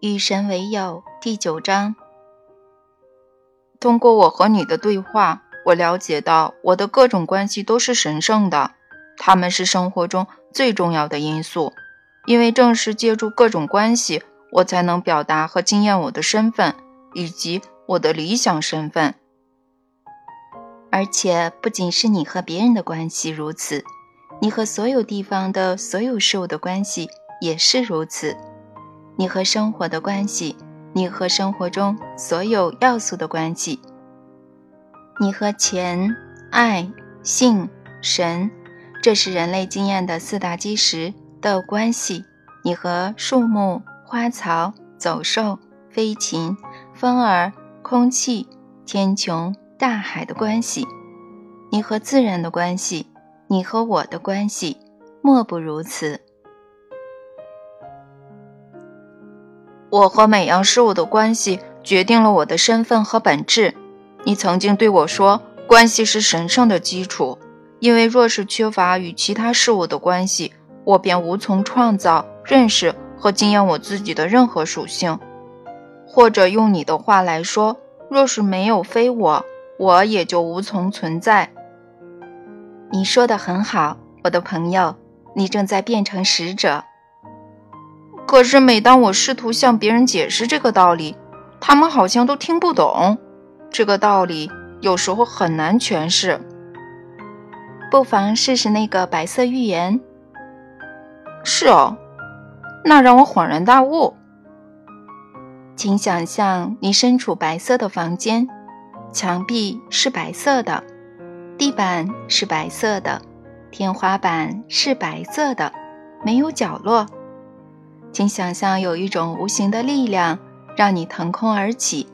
与神为友第九章。通过我和你的对话，我了解到我的各种关系都是神圣的，他们是生活中最重要的因素，因为正是借助各种关系，我才能表达和经验我的身份以及我的理想身份。而且，不仅是你和别人的关系如此，你和所有地方的所有事物的关系也是如此。你和生活的关系，你和生活中所有要素的关系，你和钱、爱、性、神，这是人类经验的四大基石的关系。你和树木、花草、走兽、飞禽、风儿、空气、天穹。大海的关系，你和自然的关系，你和我的关系，莫不如此。我和每样事物的关系决定了我的身份和本质。你曾经对我说，关系是神圣的基础，因为若是缺乏与其他事物的关系，我便无从创造、认识和经验我自己的任何属性。或者用你的话来说，若是没有非我。我也就无从存在。你说的很好，我的朋友，你正在变成使者。可是每当我试图向别人解释这个道理，他们好像都听不懂。这个道理有时候很难诠释。不妨试试那个白色寓言。是哦，那让我恍然大悟。请想象你身处白色的房间。墙壁是白色的，地板是白色的，天花板是白色的，没有角落。请想象有一种无形的力量让你腾空而起，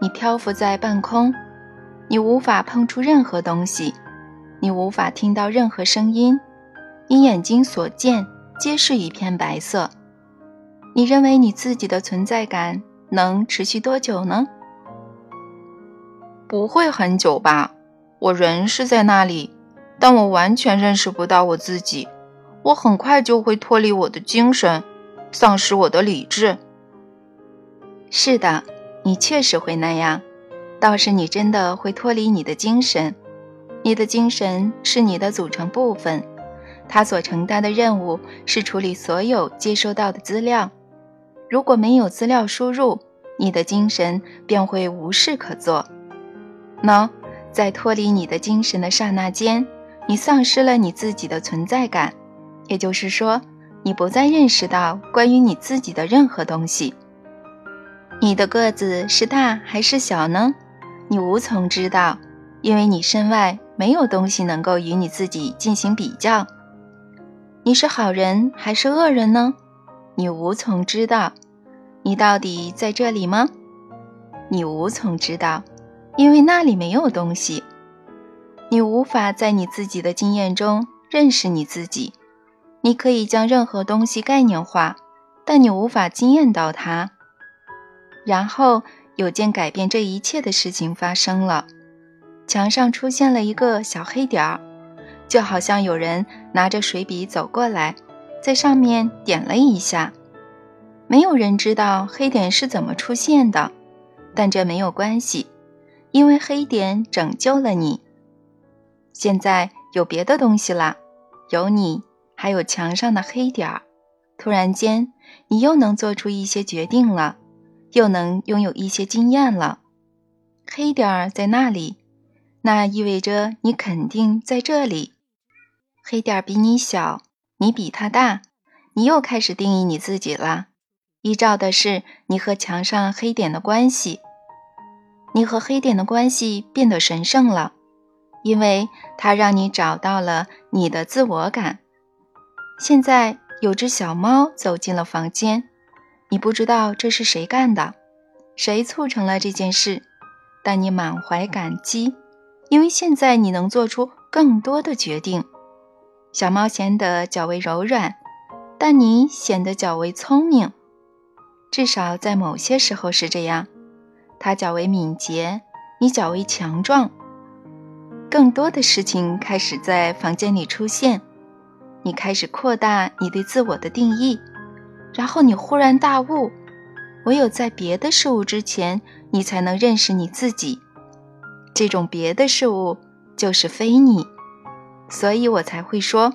你漂浮在半空，你无法碰触任何东西，你无法听到任何声音，你眼睛所见皆是一片白色。你认为你自己的存在感能持续多久呢？不会很久吧？我人是在那里，但我完全认识不到我自己。我很快就会脱离我的精神，丧失我的理智。是的，你确实会那样。倒是你真的会脱离你的精神。你的精神是你的组成部分，它所承担的任务是处理所有接收到的资料。如果没有资料输入，你的精神便会无事可做。喏，在脱离你的精神的刹那间，你丧失了你自己的存在感，也就是说，你不再认识到关于你自己的任何东西。你的个子是大还是小呢？你无从知道，因为你身外没有东西能够与你自己进行比较。你是好人还是恶人呢？你无从知道。你到底在这里吗？你无从知道。因为那里没有东西，你无法在你自己的经验中认识你自己。你可以将任何东西概念化，但你无法经验到它。然后有件改变这一切的事情发生了，墙上出现了一个小黑点儿，就好像有人拿着水笔走过来，在上面点了一下。没有人知道黑点是怎么出现的，但这没有关系。因为黑点拯救了你，现在有别的东西了，有你，还有墙上的黑点儿。突然间，你又能做出一些决定了，又能拥有一些经验了。黑点儿在那里，那意味着你肯定在这里。黑点儿比你小，你比它大，你又开始定义你自己了，依照的是你和墙上黑点的关系。你和黑点的关系变得神圣了，因为它让你找到了你的自我感。现在有只小猫走进了房间，你不知道这是谁干的，谁促成了这件事，但你满怀感激，因为现在你能做出更多的决定。小猫显得较为柔软，但你显得较为聪明，至少在某些时候是这样。它较为敏捷，你较为强壮。更多的事情开始在房间里出现，你开始扩大你对自我的定义，然后你忽然大悟，唯有在别的事物之前，你才能认识你自己。这种别的事物就是非你，所以我才会说：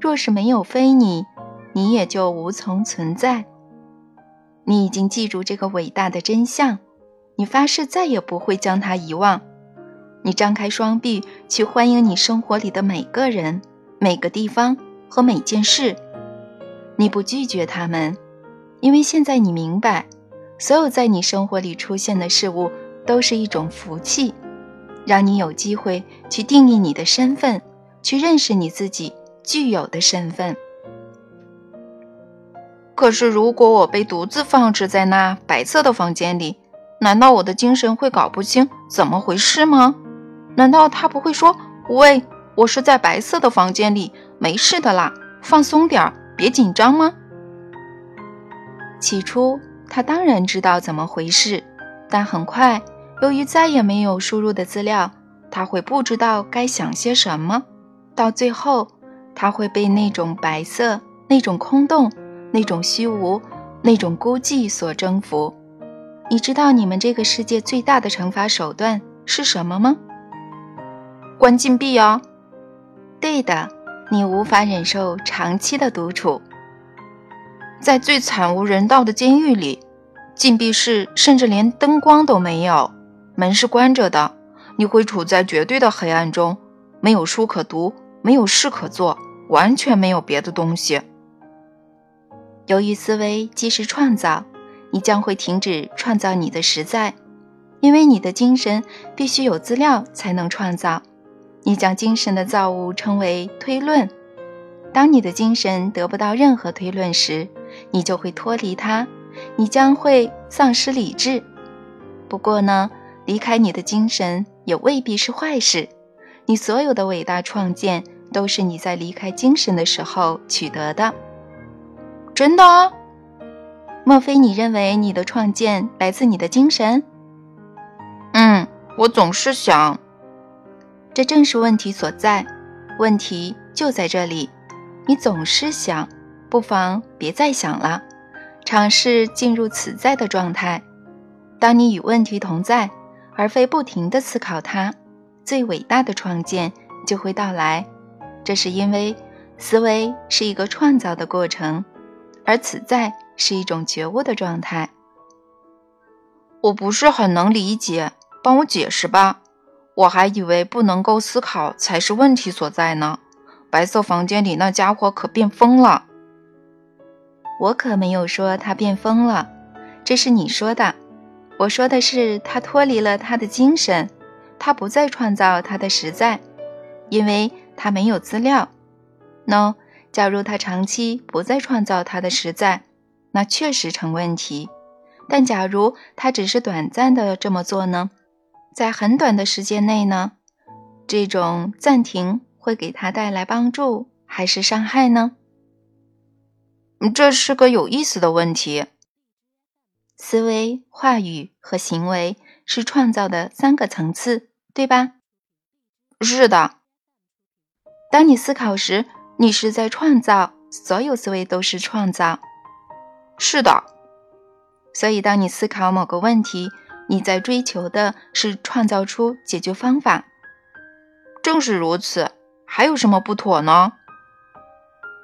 若是没有非你，你也就无从存在。你已经记住这个伟大的真相，你发誓再也不会将它遗忘。你张开双臂去欢迎你生活里的每个人、每个地方和每件事。你不拒绝他们，因为现在你明白，所有在你生活里出现的事物都是一种福气，让你有机会去定义你的身份，去认识你自己具有的身份。可是，如果我被独自放置在那白色的房间里，难道我的精神会搞不清怎么回事吗？难道他不会说：“喂，我是在白色的房间里，没事的啦，放松点儿，别紧张吗？”起初，他当然知道怎么回事，但很快，由于再也没有输入的资料，他会不知道该想些什么。到最后，他会被那种白色、那种空洞。那种虚无，那种孤寂所征服。你知道你们这个世界最大的惩罚手段是什么吗？关禁闭啊！对的，你无法忍受长期的独处，在最惨无人道的监狱里，禁闭室甚至连灯光都没有，门是关着的，你会处在绝对的黑暗中，没有书可读，没有事可做，完全没有别的东西。由于思维即是创造，你将会停止创造你的实在，因为你的精神必须有资料才能创造。你将精神的造物称为推论。当你的精神得不到任何推论时，你就会脱离它，你将会丧失理智。不过呢，离开你的精神也未必是坏事。你所有的伟大创建都是你在离开精神的时候取得的。真的？莫非你认为你的创建来自你的精神？嗯，我总是想，这正是问题所在。问题就在这里，你总是想，不妨别再想了，尝试进入此在的状态。当你与问题同在，而非不停地思考它，最伟大的创建就会到来。这是因为思维是一个创造的过程。而此在是一种觉悟的状态。我不是很能理解，帮我解释吧。我还以为不能够思考才是问题所在呢。白色房间里那家伙可变疯了。我可没有说他变疯了，这是你说的。我说的是他脱离了他的精神，他不再创造他的实在，因为他没有资料。喏。假如他长期不再创造他的实在，那确实成问题。但假如他只是短暂的这么做呢？在很短的时间内呢？这种暂停会给他带来帮助还是伤害呢？这是个有意思的问题。思维、话语和行为是创造的三个层次，对吧？是的。当你思考时。你是在创造，所有思维都是创造。是的，所以当你思考某个问题，你在追求的是创造出解决方法。正是如此，还有什么不妥呢？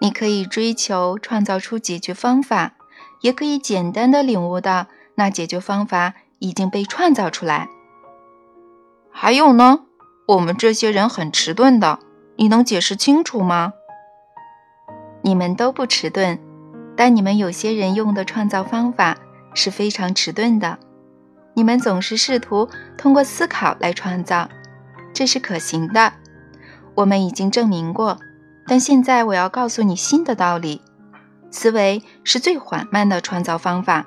你可以追求创造出解决方法，也可以简单的领悟到那解决方法已经被创造出来。还有呢？我们这些人很迟钝的，你能解释清楚吗？你们都不迟钝，但你们有些人用的创造方法是非常迟钝的。你们总是试图通过思考来创造，这是可行的。我们已经证明过，但现在我要告诉你新的道理：思维是最缓慢的创造方法。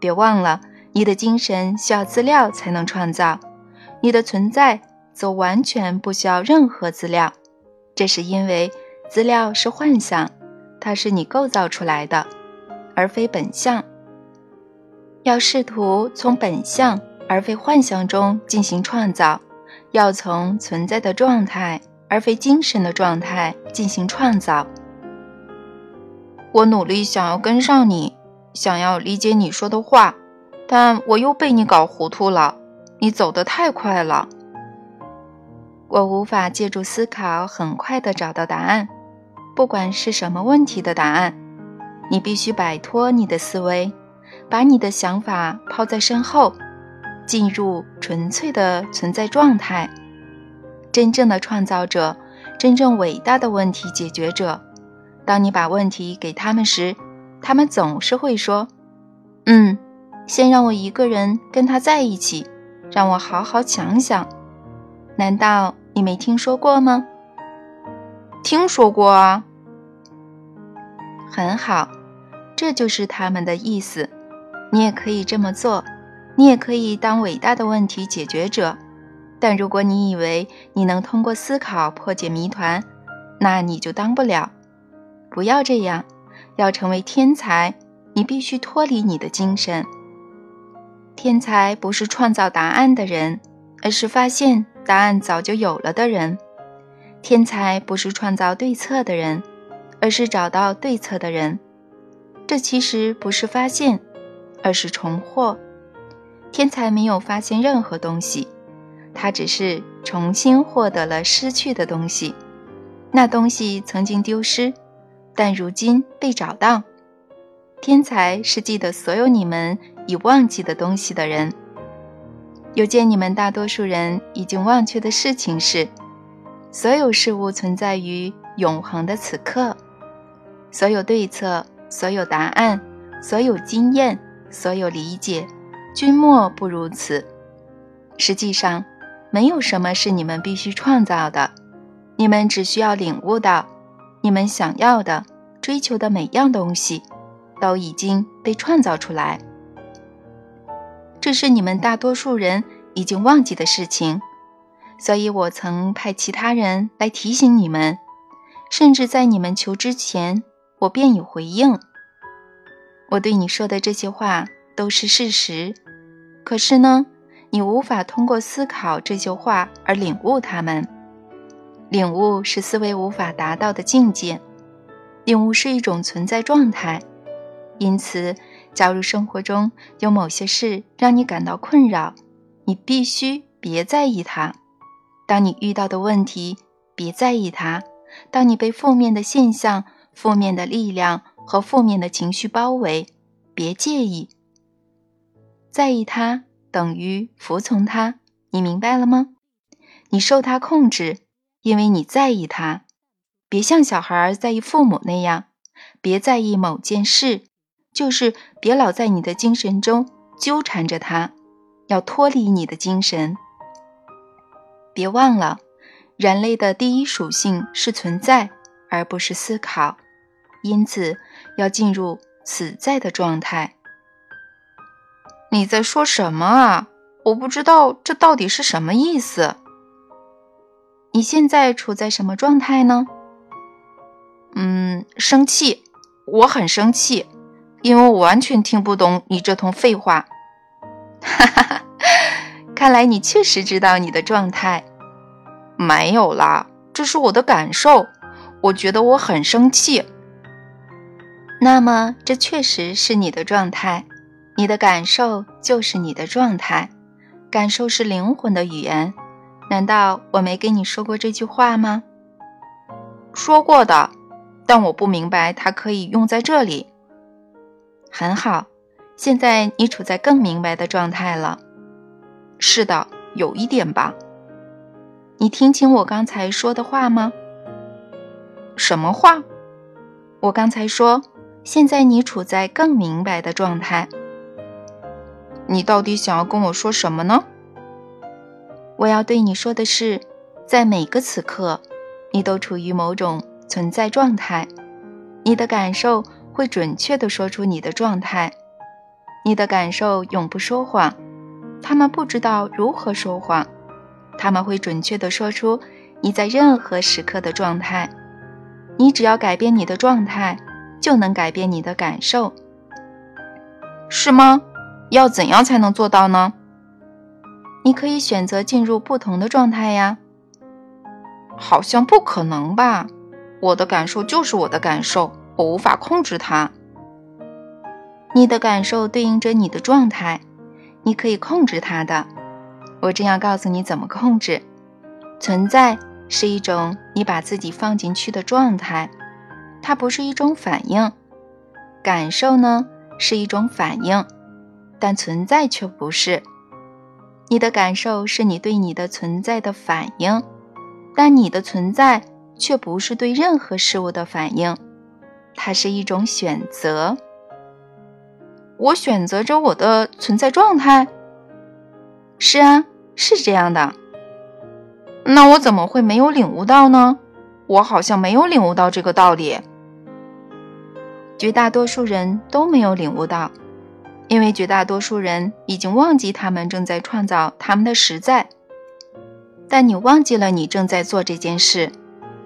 别忘了，你的精神需要资料才能创造，你的存在则完全不需要任何资料。这是因为。资料是幻象，它是你构造出来的，而非本相。要试图从本相而非幻象中进行创造，要从存在的状态而非精神的状态进行创造。我努力想要跟上你，想要理解你说的话，但我又被你搞糊涂了。你走得太快了，我无法借助思考很快地找到答案，不管是什么问题的答案。你必须摆脱你的思维，把你的想法抛在身后，进入纯粹的存在状态。真正的创造者，真正伟大的问题解决者。当你把问题给他们时，他们总是会说：“嗯，先让我一个人跟他在一起。”让我好好想想，难道你没听说过吗？听说过啊。很好，这就是他们的意思。你也可以这么做，你也可以当伟大的问题解决者。但如果你以为你能通过思考破解谜团，那你就当不了。不要这样，要成为天才，你必须脱离你的精神。天才不是创造答案的人，而是发现答案早就有了的人。天才不是创造对策的人，而是找到对策的人。这其实不是发现，而是重获。天才没有发现任何东西，他只是重新获得了失去的东西。那东西曾经丢失，但如今被找到。天才是记得所有你们。已忘记的东西的人，有件你们大多数人已经忘却的事情是：所有事物存在于永恒的此刻，所有对策、所有答案、所有经验、所有理解，均莫不如此。实际上，没有什么是你们必须创造的，你们只需要领悟到，你们想要的、追求的每样东西，都已经被创造出来。这是你们大多数人已经忘记的事情，所以我曾派其他人来提醒你们，甚至在你们求之前，我便已回应。我对你说的这些话都是事实，可是呢，你无法通过思考这些话而领悟它们。领悟是思维无法达到的境界，领悟是一种存在状态，因此。假如生活中有某些事让你感到困扰，你必须别在意它。当你遇到的问题，别在意它；当你被负面的现象、负面的力量和负面的情绪包围，别介意。在意它等于服从它，你明白了吗？你受它控制，因为你在意它。别像小孩在意父母那样，别在意某件事。就是别老在你的精神中纠缠着他，要脱离你的精神。别忘了，人类的第一属性是存在，而不是思考，因此要进入此在的状态。你在说什么啊？我不知道这到底是什么意思。你现在处在什么状态呢？嗯，生气，我很生气。因为我完全听不懂你这通废话，哈哈哈！看来你确实知道你的状态。没有啦，这是我的感受。我觉得我很生气。那么，这确实是你的状态。你的感受就是你的状态。感受是灵魂的语言。难道我没跟你说过这句话吗？说过的，但我不明白它可以用在这里。很好，现在你处在更明白的状态了。是的，有一点吧。你听清我刚才说的话吗？什么话？我刚才说，现在你处在更明白的状态。你到底想要跟我说什么呢？我要对你说的是，在每个此刻，你都处于某种存在状态，你的感受。会准确地说出你的状态，你的感受永不说谎，他们不知道如何说谎，他们会准确地说出你在任何时刻的状态。你只要改变你的状态，就能改变你的感受，是吗？要怎样才能做到呢？你可以选择进入不同的状态呀。好像不可能吧？我的感受就是我的感受。我无法控制它。你的感受对应着你的状态，你可以控制它的。我正要告诉你怎么控制。存在是一种你把自己放进去的状态，它不是一种反应。感受呢是一种反应，但存在却不是。你的感受是你对你的存在的反应，但你的存在却不是对任何事物的反应，它是一种选择。我选择着我的存在状态。是啊，是这样的。那我怎么会没有领悟到呢？我好像没有领悟到这个道理。绝大多数人都没有领悟到。因为绝大多数人已经忘记他们正在创造他们的实在，但你忘记了你正在做这件事，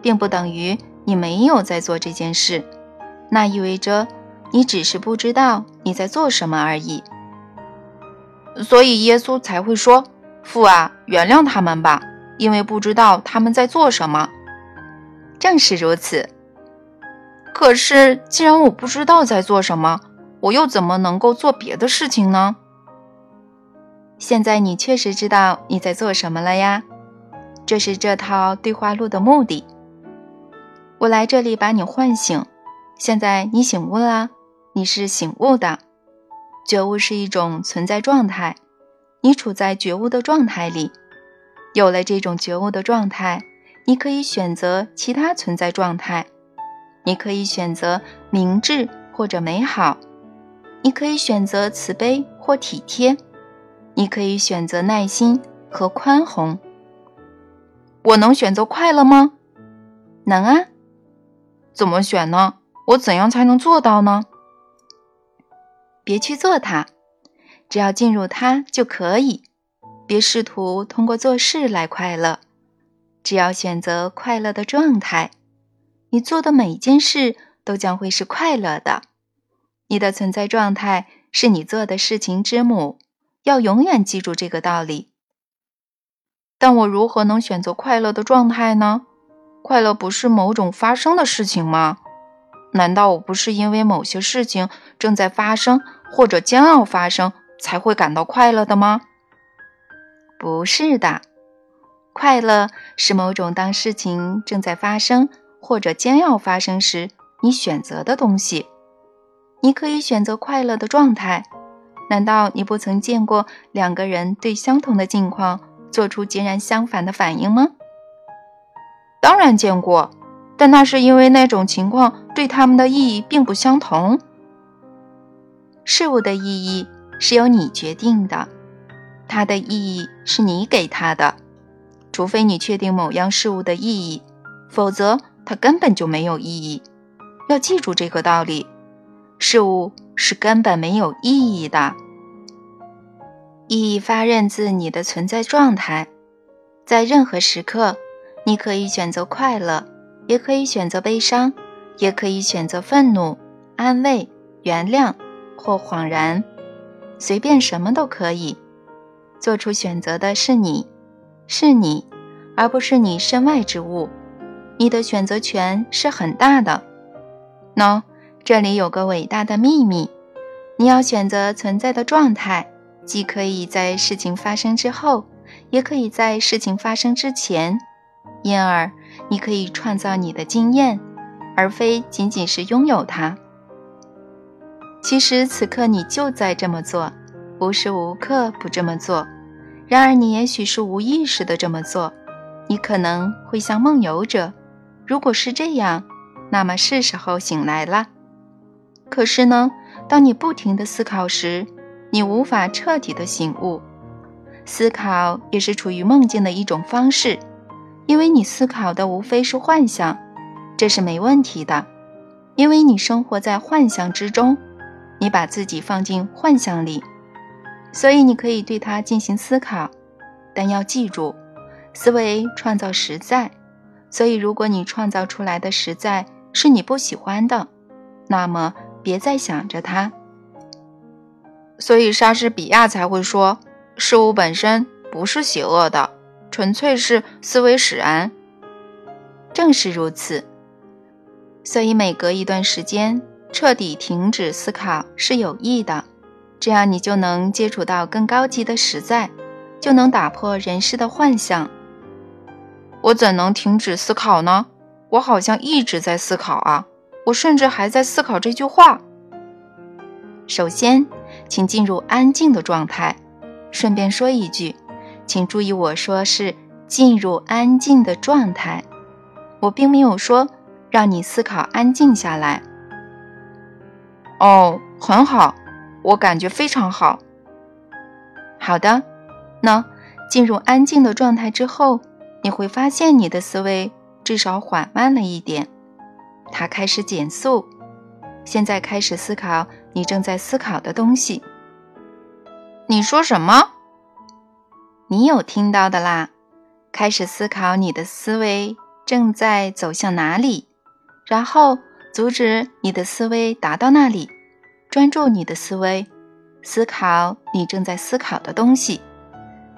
并不等于你没有在做这件事。那意味着你只是不知道你在做什么而已。所以耶稣才会说：“父啊，原谅他们吧，因为不知道他们在做什么。”正是如此。可是，既然我不知道在做什么，我又怎么能够做别的事情呢？现在你确实知道你在做什么了呀，这是这套对话录的目的。我来这里把你唤醒，现在你醒悟了，你是醒悟的。觉悟是一种存在状态，你处在觉悟的状态里。有了这种觉悟的状态，你可以选择其他存在状态，你可以选择明智或者美好。你可以选择慈悲或体贴，你可以选择耐心和宽宏。我能选择快乐吗？能啊。怎么选呢？我怎样才能做到呢？别去做它，只要进入它就可以。别试图通过做事来快乐，只要选择快乐的状态，你做的每一件事都将会是快乐的。你的存在状态是你做的事情之母，要永远记住这个道理。但我如何能选择快乐的状态呢？快乐不是某种发生的事情吗？难道我不是因为某些事情正在发生或者将要发生才会感到快乐的吗？不是的，快乐是某种当事情正在发生或者将要发生时你选择的东西。你可以选择快乐的状态。难道你不曾见过两个人对相同的境况做出截然相反的反应吗？当然见过，但那是因为那种情况对他们的意义并不相同。事物的意义是由你决定的，它的意义是你给它的。除非你确定某样事物的意义，否则它根本就没有意义。要记住这个道理。事物是根本没有意义的，意义发轫自你的存在状态。在任何时刻，你可以选择快乐，也可以选择悲伤，也可以选择愤怒、安慰、原谅或恍然，随便什么都可以。做出选择的是你，是你，而不是你身外之物。你的选择权是很大的。喏。这里有个伟大的秘密：你要选择存在的状态，既可以在事情发生之后，也可以在事情发生之前。因而，你可以创造你的经验，而非仅仅是拥有它。其实，此刻你就在这么做，无时无刻不这么做。然而，你也许是无意识的这么做。你可能会像梦游者。如果是这样，那么是时候醒来了。可是呢，当你不停地思考时，你无法彻底的醒悟。思考也是处于梦境的一种方式，因为你思考的无非是幻想，这是没问题的，因为你生活在幻想之中，你把自己放进幻象里，所以你可以对它进行思考。但要记住，思维创造实在，所以如果你创造出来的实在是你不喜欢的，那么。别再想着它，所以莎士比亚才会说，事物本身不是邪恶的，纯粹是思维使然。正是如此，所以每隔一段时间，彻底停止思考是有益的，这样你就能接触到更高级的实在，就能打破人世的幻象。我怎能停止思考呢？我好像一直在思考啊！我甚至还在思考这句话。首先，请进入安静的状态。顺便说一句，请注意我说是进入安静的状态，我并没有说让你思考安静下来。哦，很好，我感觉非常好。好的，那进入安静的状态之后，你会发现你的思维至少缓慢了一点，它开始减速。现在开始思考你正在思考的东西。你说什么？你有听到的啦。开始思考你的思维正在走向哪里，然后。阻止你的思维达到那里，专注你的思维，思考你正在思考的东西，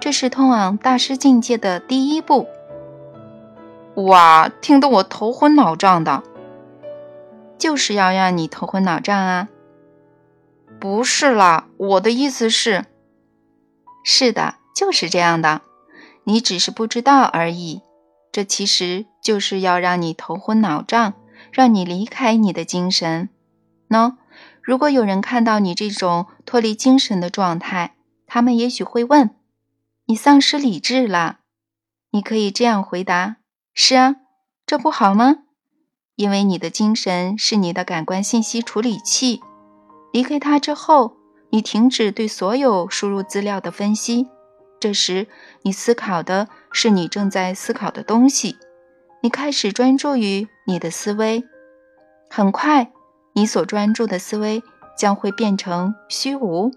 这是通往大师境界的第一步。哇，听得我头昏脑胀的，就是要让你头昏脑胀啊！不是啦，我的意思是，是的，就是这样的，你只是不知道而已。这其实就是要让你头昏脑胀。让你离开你的精神。喏，如果有人看到你这种脱离精神的状态，他们也许会问：“你丧失理智了？”你可以这样回答：“是啊，这不好吗？因为你的精神是你的感官信息处理器，离开它之后，你停止对所有输入资料的分析。这时，你思考的是你正在思考的东西。”你开始专注于你的思维，很快，你所专注的思维将会变成虚无。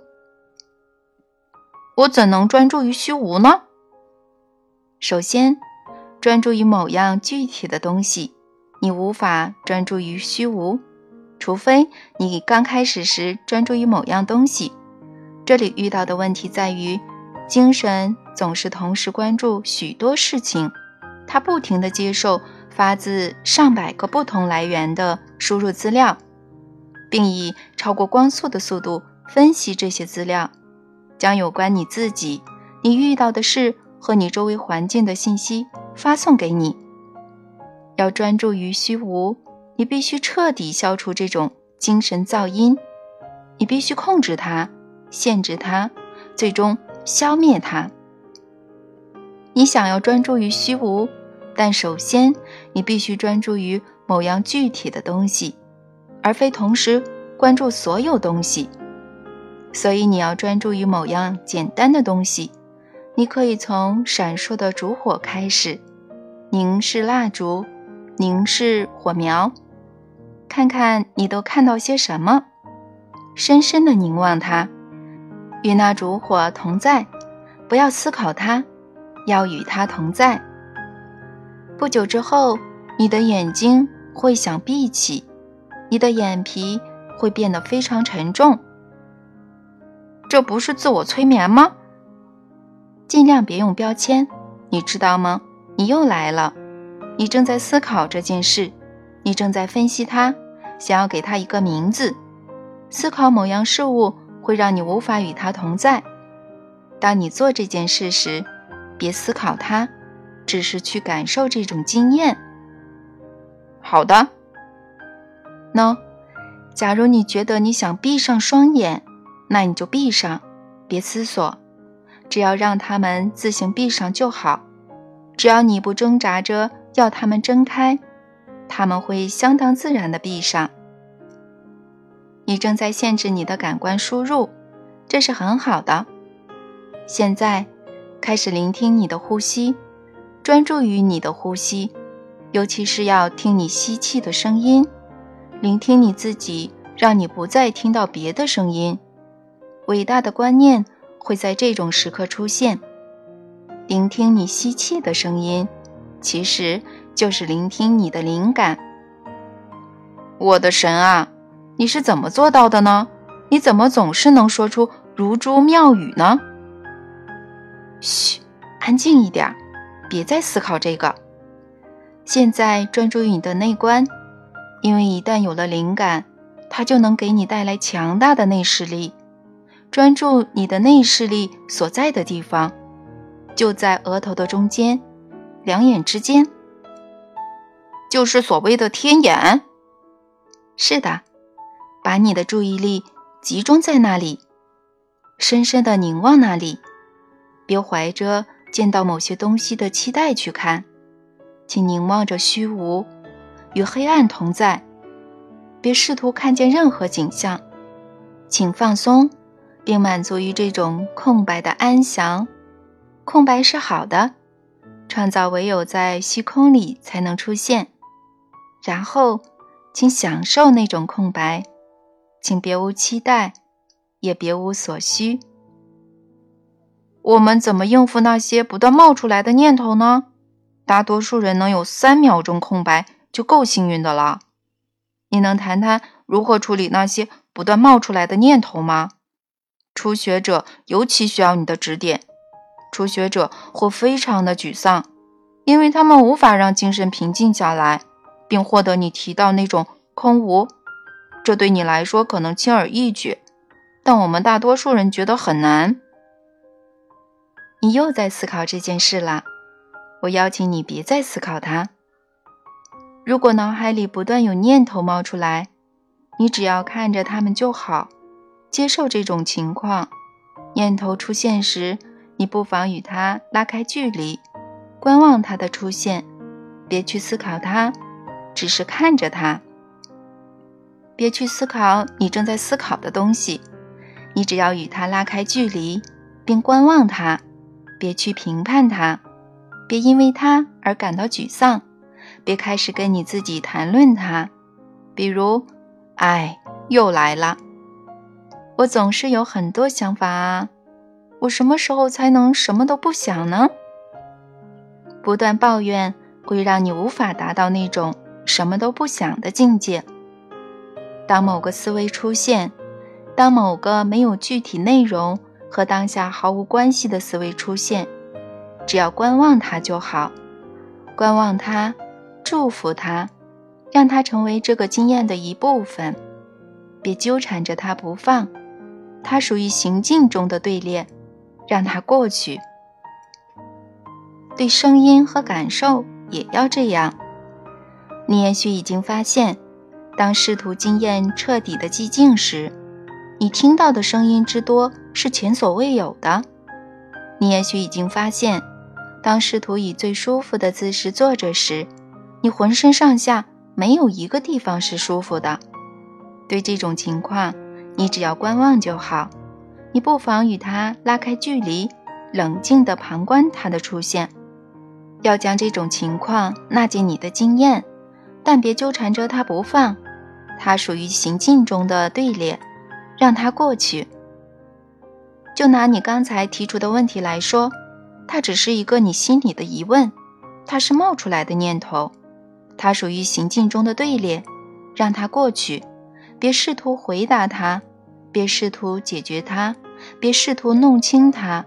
我怎能专注于虚无呢？首先，专注于某样具体的东西，你无法专注于虚无，除非你刚开始时专注于某样东西。这里遇到的问题在于，精神总是同时关注许多事情。它不停地接受发自上百个不同来源的输入资料，并以超过光速的速度分析这些资料，将有关你自己、你遇到的事和你周围环境的信息发送给你。要专注于虚无，你必须彻底消除这种精神噪音，你必须控制它、限制它，最终消灭它。你想要专注于虚无。但首先，你必须专注于某样具体的东西，而非同时关注所有东西。所以，你要专注于某样简单的东西。你可以从闪烁的烛火开始，凝视蜡烛，凝视火苗，看看你都看到些什么。深深的凝望它，与那烛火同在，不要思考它，要与它同在。不久之后，你的眼睛会想闭起，你的眼皮会变得非常沉重。这不是自我催眠吗？尽量别用标签，你知道吗？你又来了。你正在思考这件事，你正在分析它，想要给它一个名字。思考某样事物会让你无法与它同在。当你做这件事时，别思考它。只是去感受这种经验。好的。喏，假如你觉得你想闭上双眼，那你就闭上，别思索，只要让他们自行闭上就好。只要你不挣扎着要他们睁开，他们会相当自然的闭上。你正在限制你的感官输入，这是很好的。现在，开始聆听你的呼吸。专注于你的呼吸，尤其是要听你吸气的声音，聆听你自己，让你不再听到别的声音。伟大的观念会在这种时刻出现。聆听你吸气的声音，其实就是聆听你的灵感。我的神啊，你是怎么做到的呢？你怎么总是能说出如珠妙语呢？嘘，安静一点。别再思考这个，现在专注于你的内观，因为一旦有了灵感，它就能给你带来强大的内视力。专注你的内视力所在的地方，就在额头的中间，两眼之间，就是所谓的天眼。是的，把你的注意力集中在那里，深深的凝望那里，别怀着见到某些东西的期待去看，请凝望着虚无，与黑暗同在，别试图看见任何景象，请放松。并满足于这种空白的安详，空白是好的，创造唯有在虚空里才能出现。然后，请享受那种空白，请别无期待，也别无所需。我们怎么应付那些不断冒出来的念头呢？大多数人能有三秒钟空白就够幸运的了。你能谈谈如何处理那些不断冒出来的念头吗？初学者尤其需要你的指点。初学者会非常的沮丧，因为他们无法让精神平静下来，并获得你提到那种空无。这对你来说可能轻而易举，但我们大多数人觉得很难。你又在思考这件事了，我邀请你别再思考它。如果脑海里不断有念头冒出来，你只要看着它们就好。接受这种情况，念头出现时，你不妨与他拉开距离，观望他的出现，别去思考他，只是看着他。别去思考你正在思考的东西，你只要与他拉开距离，并观望他，别去评判他，别因为他而感到沮丧，别开始跟你自己谈论他，比如，哎，又来了。我总是有很多想法啊，我什么时候才能什么都不想呢？不断抱怨会让你无法达到那种什么都不想的境界。当某个思维出现，当某个没有具体内容和当下毫无关系的思维出现，只要观望它就好，观望它，祝福它，让它成为这个经验的一部分，别纠缠着它不放。它属于行进中的队列，让它过去。对声音和感受也要这样。你也许已经发现，当试图经验彻底的寂静时，你听到的声音之多是前所未有的。你也许已经发现，当试图以最舒服的姿势坐着时，你浑身上下没有一个地方是舒服的。对这种情况。你只要观望就好，你不妨与他拉开距离，冷静地旁观他的出现。要将这种情况纳进你的经验，但别纠缠着他不放。他属于行进中的队列，让他过去。就拿你刚才提出的问题来说，它只是一个你心里的疑问，它是冒出来的念头，它属于行进中的队列，让它过去，别试图回答它。别试图解决它，别试图弄清它，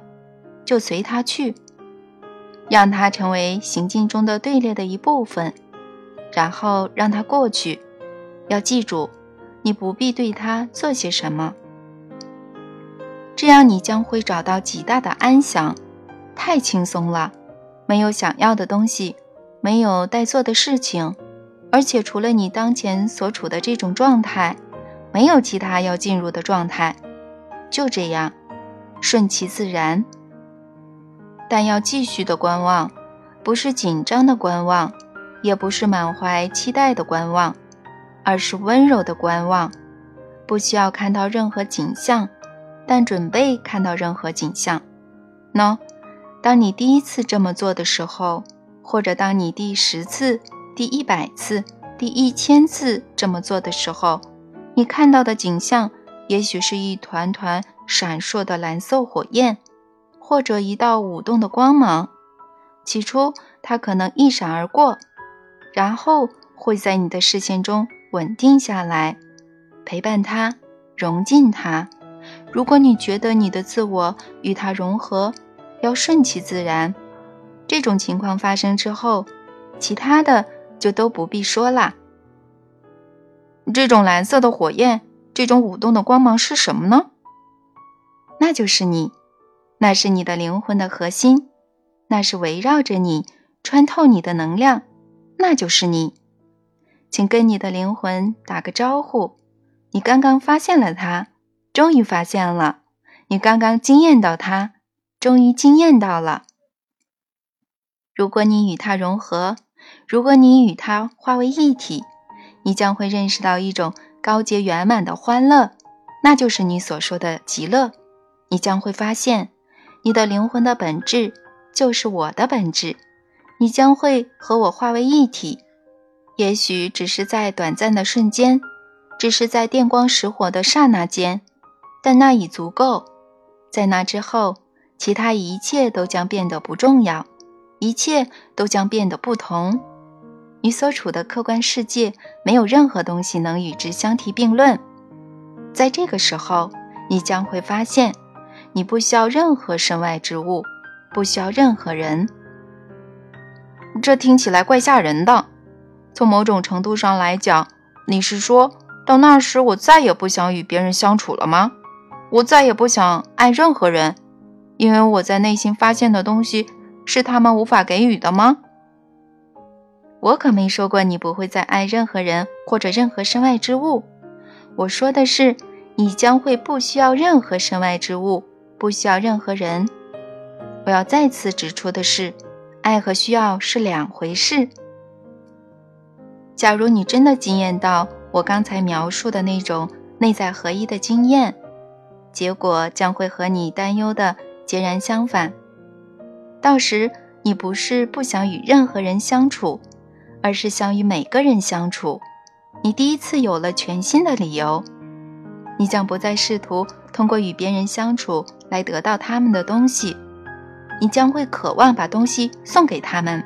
就随它去，让它成为行进中的队列的一部分，然后让它过去。要记住，你不必对它做些什么，这样你将会找到极大的安详。太轻松了，没有想要的东西，没有待做的事情，而且除了你当前所处的这种状态。没有其他要进入的状态，就这样，顺其自然。但要继续的观望，不是紧张的观望，也不是满怀期待的观望，而是温柔的观望。不需要看到任何景象，但准备看到任何景象。喏，当你第一次这么做的时候，或者当你第十次、第一百次、第一千次这么做的时候。你看到的景象，也许是一团团闪烁的蓝色火焰，或者一道舞动的光芒。起初，它可能一闪而过，然后会在你的视线中稳定下来，陪伴它，融进它。如果你觉得你的自我与它融合，要顺其自然。这种情况发生之后，其他的就都不必说了。这种蓝色的火焰，这种舞动的光芒是什么呢？那就是你，那是你的灵魂的核心，那是围绕着你、穿透你的能量，那就是你。请跟你的灵魂打个招呼。你刚刚发现了它，终于发现了；你刚刚惊艳到它，终于惊艳到了。如果你与它融合，如果你与它化为一体，你将会认识到一种高洁圆满的欢乐，那就是你所说的极乐。你将会发现，你的灵魂的本质就是我的本质，你将会和我化为一体。也许只是在短暂的瞬间，只是在电光石火的刹那间，但那已足够。在那之后，其他一切都将变得不重要，一切都将变得不同。你所处的客观世界，没有任何东西能与之相提并论。在这个时候，你将会发现，你不需要任何身外之物，不需要任何人。这听起来怪吓人的。从某种程度上来讲，你是说到那时我再也不想与别人相处了吗？我再也不想爱任何人，因为我在内心发现的东西是他们无法给予的吗？我可没说过你不会再爱任何人或者任何身外之物。我说的是，你将会不需要任何身外之物，不需要任何人。我要再次指出的是，爱和需要是两回事。假如你真的惊艳到我刚才描述的那种内在合一的经验，结果将会和你担忧的截然相反。到时你不是不想与任何人相处，而是想与每个人相处。你第一次有了全新的理由，你将不再试图通过与别人相处来得到他们的东西，你将会渴望把东西送给他们，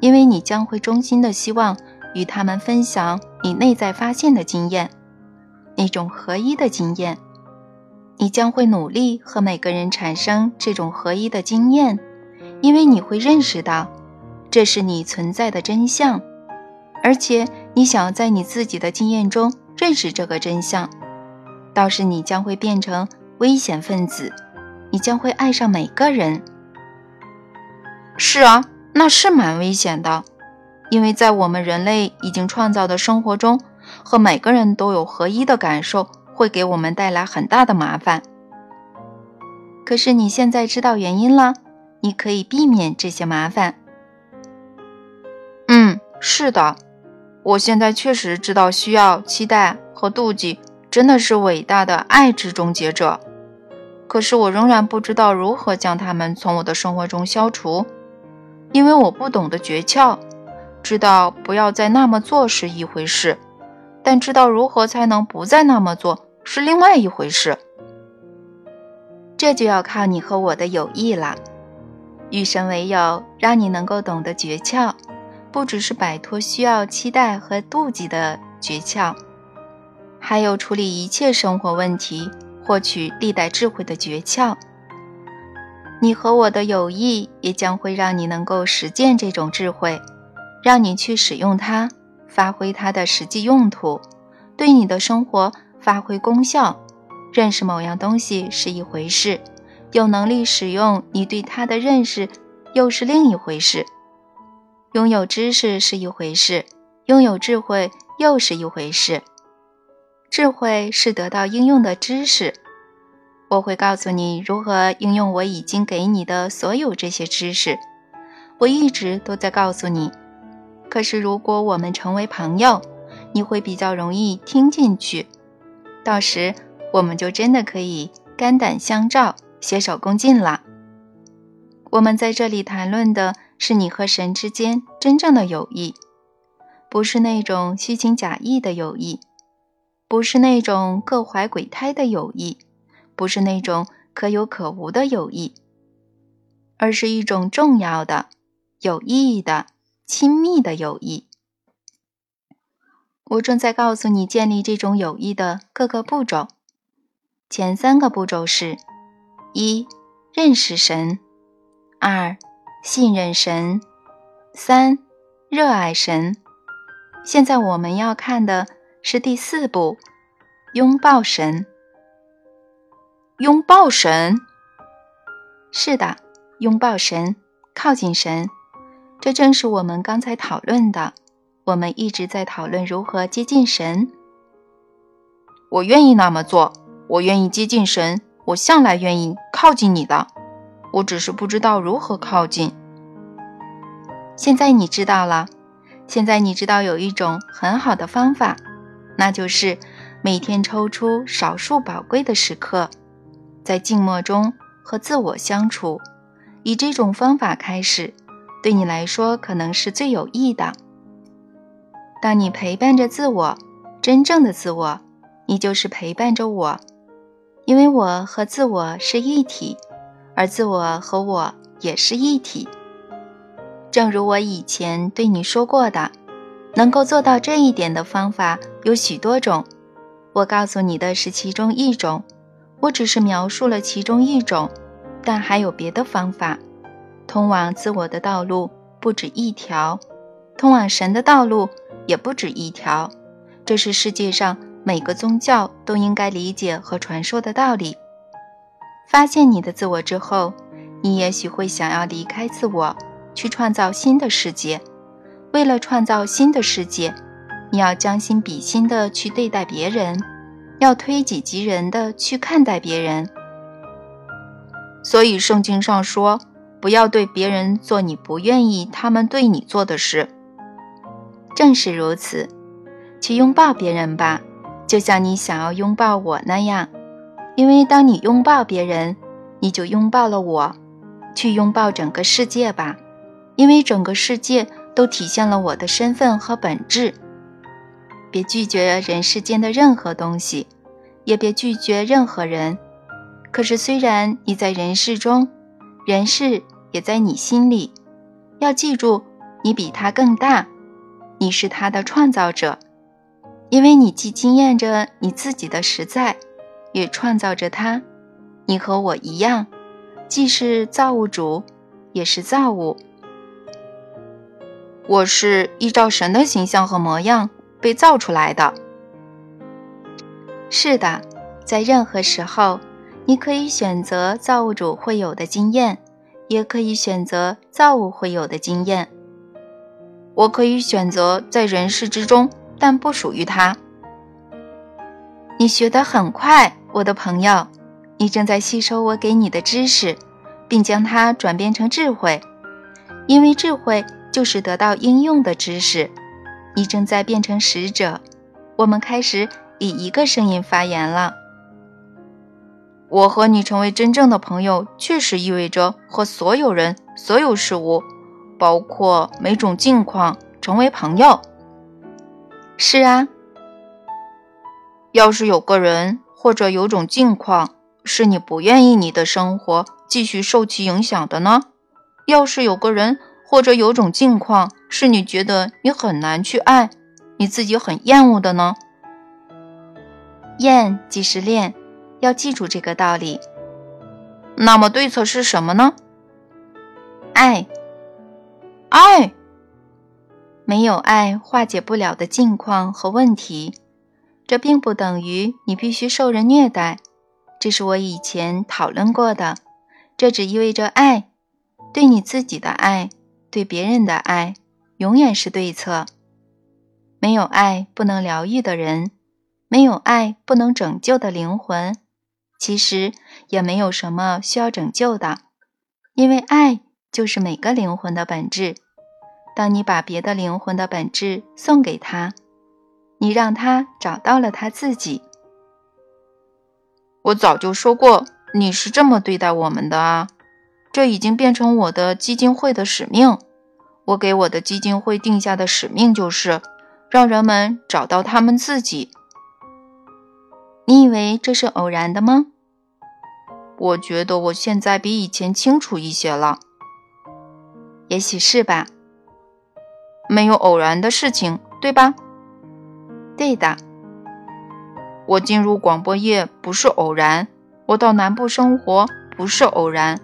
因为你将会衷心的希望。与他们分享你内在发现的经验，那种合一的经验，你将会努力和每个人产生这种合一的经验，因为你会认识到这是你存在的真相，而且你想要在你自己的经验中认识这个真相。到时你将会变成危险分子，你将会爱上每个人。是啊，那是蛮危险的。因为在我们人类已经创造的生活中，和每个人都有合一的感受，会给我们带来很大的麻烦。可是你现在知道原因了，你可以避免这些麻烦。嗯，是的，我现在确实知道，需要、期待和妒忌真的是伟大的爱之终结者。可是我仍然不知道如何将他们从我的生活中消除，因为我不懂得诀窍。知道不要再那么做是一回事，但知道如何才能不再那么做是另外一回事。这就要靠你和我的友谊了。与神为友，让你能够懂得诀窍，不只是摆脱需要、期待和妒忌的诀窍，还有处理一切生活问题、获取历代智慧的诀窍。你和我的友谊也将会让你能够实践这种智慧。让你去使用它，发挥它的实际用途，对你的生活发挥功效。认识某样东西是一回事，有能力使用你对它的认识又是另一回事。拥有知识是一回事，拥有智慧又是一回事。智慧是得到应用的知识。我会告诉你如何应用我已经给你的所有这些知识。我一直都在告诉你。可是，如果我们成为朋友，你会比较容易听进去。到时，我们就真的可以肝胆相照、携手共进了。我们在这里谈论的是你和神之间真正的友谊，不是那种虚情假意的友谊，不是那种各怀鬼胎的友谊，不是那种可有可无的友谊，而是一种重要的、有意义的。亲密的友谊，我正在告诉你建立这种友谊的各个步骤。前三个步骤是：一、认识神；二、信任神；三、热爱神。现在我们要看的是第四步，拥抱神。拥抱神。是的，拥抱神，靠近神。这正是我们刚才讨论的。我们一直在讨论如何接近神。我愿意那么做，我愿意接近神，我向来愿意靠近你的。我只是不知道如何靠近。现在你知道了。现在你知道有一种很好的方法，那就是每天抽出少数宝贵的时刻，在静默中和自我相处。以这种方法开始，对你来说可能是最有益的。当你陪伴着自我，真正的自我，你就是陪伴着我，因为我和自我是一体，而自我和我也是一体。正如我以前对你说过的，能够做到这一点的方法有许多种。我告诉你的是其中一种，我只是描述了其中一种，但还有别的方法。通往自我的道路不止一条，通往神的道路。也不止一条，这是世界上每个宗教都应该理解和传授的道理。发现你的自我之后，你也许会想要离开自我，去创造新的世界。为了创造新的世界，你要将心比心的去对待别人，要推己及人的去看待别人。所以圣经上说，不要对别人做你不愿意他们对你做的事。正是如此，去拥抱别人吧，就像你想要拥抱我那样。因为当你拥抱别人，你就拥抱了我。去拥抱整个世界吧，因为整个世界都体现了我的身份和本质。别拒绝人世间的任何东西，也别拒绝任何人。可是，虽然你在人世中，人世也在你心里。要记住，你比他更大。你是他的创造者，因为你既经验着你自己的实在，也创造着他。你和我一样，既是造物主，也是造物。我是依照神的形象和模样被造出来的。是的，在任何时候，你可以选择造物主会有的经验，也可以选择造物会有的经验。我可以选择在人世之中，但不属于他。你学得很快，我的朋友，你正在吸收我给你的知识，并将它转变成智慧，因为智慧就是得到应用的知识。你正在变成使者。我们开始以一个声音发言了。我和你成为真正的朋友，确实意味着和所有人、所有事物。包括每种境况成为朋友。是啊，要是有个人或者有种境况是你不愿意你的生活继续受其影响的呢？要是有个人或者有种境况是你觉得你很难去爱，你自己很厌恶的呢？厌即是恋，要记住这个道理。那么对策是什么呢？爱。爱，没有爱化解不了的境况和问题。这并不等于你必须受人虐待，这是我以前讨论过的。这只意味着爱，对你自己的爱，对别人的爱，永远是对策。没有爱不能疗愈的人，没有爱不能拯救的灵魂，其实也没有什么需要拯救的，因为爱。就是每个灵魂的本质。当你把别的灵魂的本质送给他，你让他找到了他自己。我早就说过，你是这么对待我们的啊！这已经变成我的基金会的使命。我给我的基金会定下的使命就是让人们找到他们自己。你以为这是偶然的吗？我觉得我现在比以前清楚一些了。也许是吧，没有偶然的事情，对吧？对的。我进入广播业不是偶然，我到南部生活不是偶然，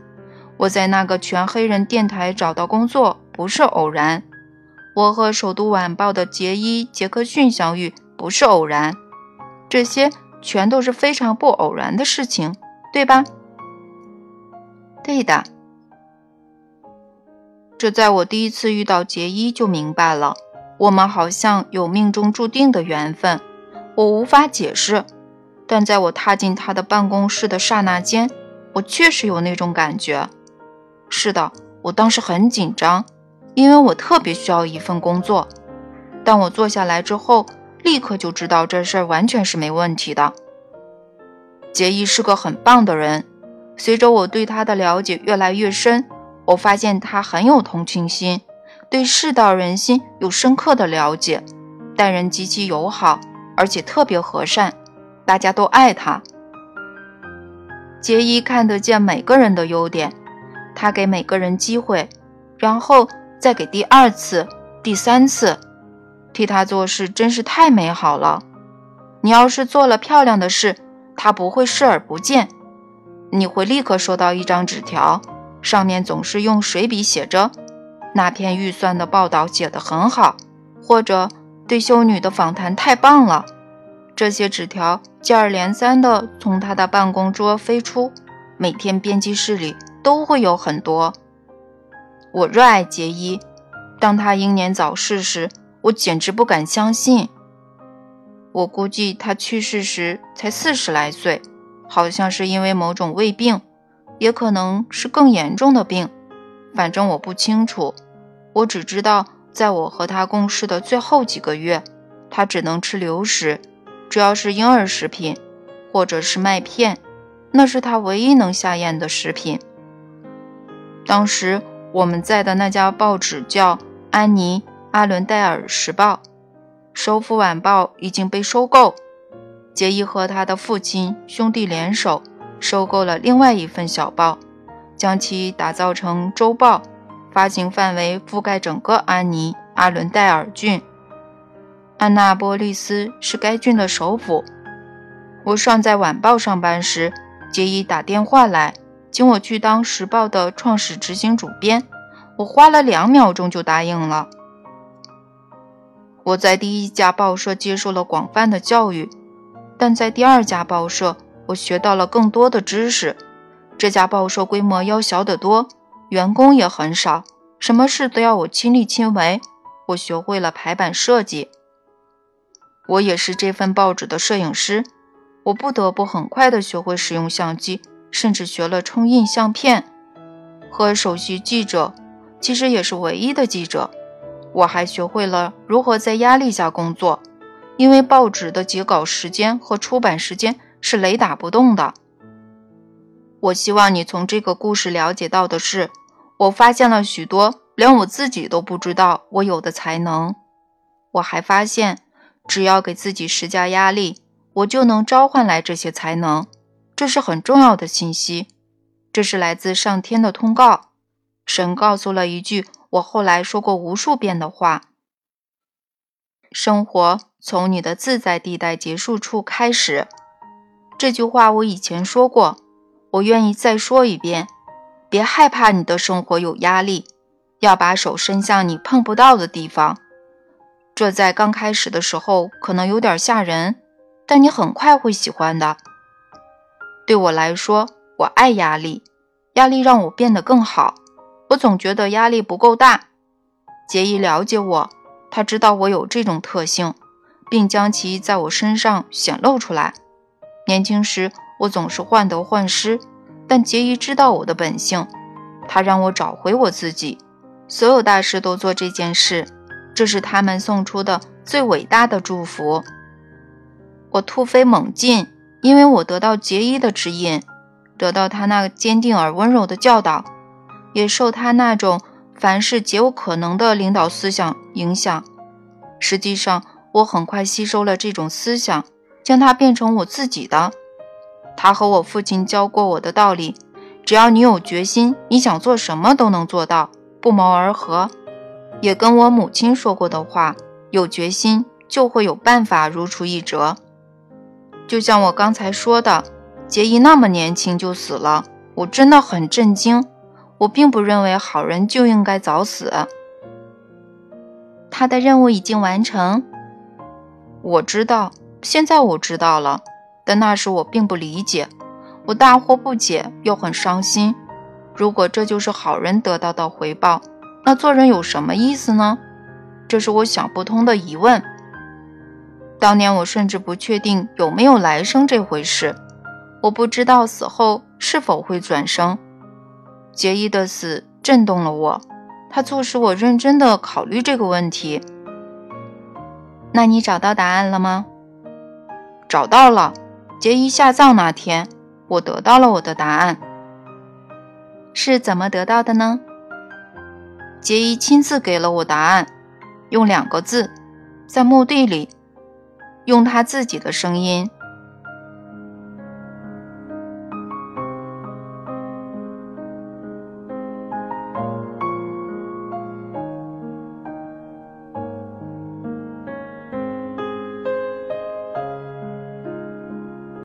我在那个全黑人电台找到工作不是偶然，我和首都晚报的杰伊·杰克逊相遇不是偶然，这些全都是非常不偶然的事情，对吧？对的。这在我第一次遇到杰伊就明白了，我们好像有命中注定的缘分，我无法解释，但在我踏进他的办公室的刹那间，我确实有那种感觉。是的，我当时很紧张，因为我特别需要一份工作，但我坐下来之后，立刻就知道这事儿完全是没问题的。杰伊是个很棒的人，随着我对他的了解越来越深。我发现他很有同情心，对世道人心有深刻的了解，待人极其友好，而且特别和善，大家都爱他。杰伊看得见每个人的优点，他给每个人机会，然后再给第二次、第三次，替他做事真是太美好了。你要是做了漂亮的事，他不会视而不见，你会立刻收到一张纸条。上面总是用水笔写着“那篇预算的报道写得很好”，或者“对修女的访谈太棒了”。这些纸条接二连三地从他的办公桌飞出，每天编辑室里都会有很多。我热爱杰伊，当他英年早逝时，我简直不敢相信。我估计他去世时才四十来岁，好像是因为某种胃病。也可能是更严重的病，反正我不清楚。我只知道，在我和他共事的最后几个月，他只能吃流食，只要是婴儿食品，或者是麦片，那是他唯一能下咽的食品。当时我们在的那家报纸叫《安妮·阿伦戴尔时报》，首府晚报已经被收购。杰伊和他的父亲兄弟联手。收购了另外一份小报，将其打造成周报，发行范围覆盖整个安妮阿伦戴尔郡。安娜波利斯是该郡的首府。我尚在晚报上班时，杰伊打电话来，请我去当时报的创始执行主编。我花了两秒钟就答应了。我在第一家报社接受了广泛的教育，但在第二家报社。我学到了更多的知识。这家报社规模要小得多，员工也很少，什么事都要我亲力亲为。我学会了排版设计。我也是这份报纸的摄影师，我不得不很快地学会使用相机，甚至学了冲印相片。和首席记者，其实也是唯一的记者。我还学会了如何在压力下工作，因为报纸的截稿时间和出版时间。是雷打不动的。我希望你从这个故事了解到的是，我发现了许多连我自己都不知道我有的才能。我还发现，只要给自己施加压力，我就能召唤来这些才能。这是很重要的信息，这是来自上天的通告。神告诉了一句我后来说过无数遍的话：生活从你的自在地带结束处开始。这句话我以前说过，我愿意再说一遍。别害怕你的生活有压力，要把手伸向你碰不到的地方。这在刚开始的时候可能有点吓人，但你很快会喜欢的。对我来说，我爱压力，压力让我变得更好。我总觉得压力不够大。杰伊了解我，他知道我有这种特性，并将其在我身上显露出来。年轻时，我总是患得患失，但杰伊知道我的本性，他让我找回我自己。所有大师都做这件事，这是他们送出的最伟大的祝福。我突飞猛进，因为我得到杰伊的指引，得到他那坚定而温柔的教导，也受他那种凡事皆有可能的领导思想影响。实际上，我很快吸收了这种思想。将它变成我自己的。他和我父亲教过我的道理：只要你有决心，你想做什么都能做到，不谋而合。也跟我母亲说过的话：有决心就会有办法，如出一辙。就像我刚才说的，杰伊那么年轻就死了，我真的很震惊。我并不认为好人就应该早死。他的任务已经完成。我知道，现在我知道了，但那时我并不理解，我大惑不解又很伤心。如果这就是好人得到的回报，那做人有什么意思呢？这是我想不通的疑问。当年我甚至不确定有没有来生这回事，我不知道死后是否会转生。杰伊的死震动了我，他促使我认真的考虑这个问题。那你找到答案了吗？找到了。杰伊下葬那天，我得到了我的答案。是怎么得到的呢？杰伊亲自给了我答案，用两个字，在墓地里，用他自己的声音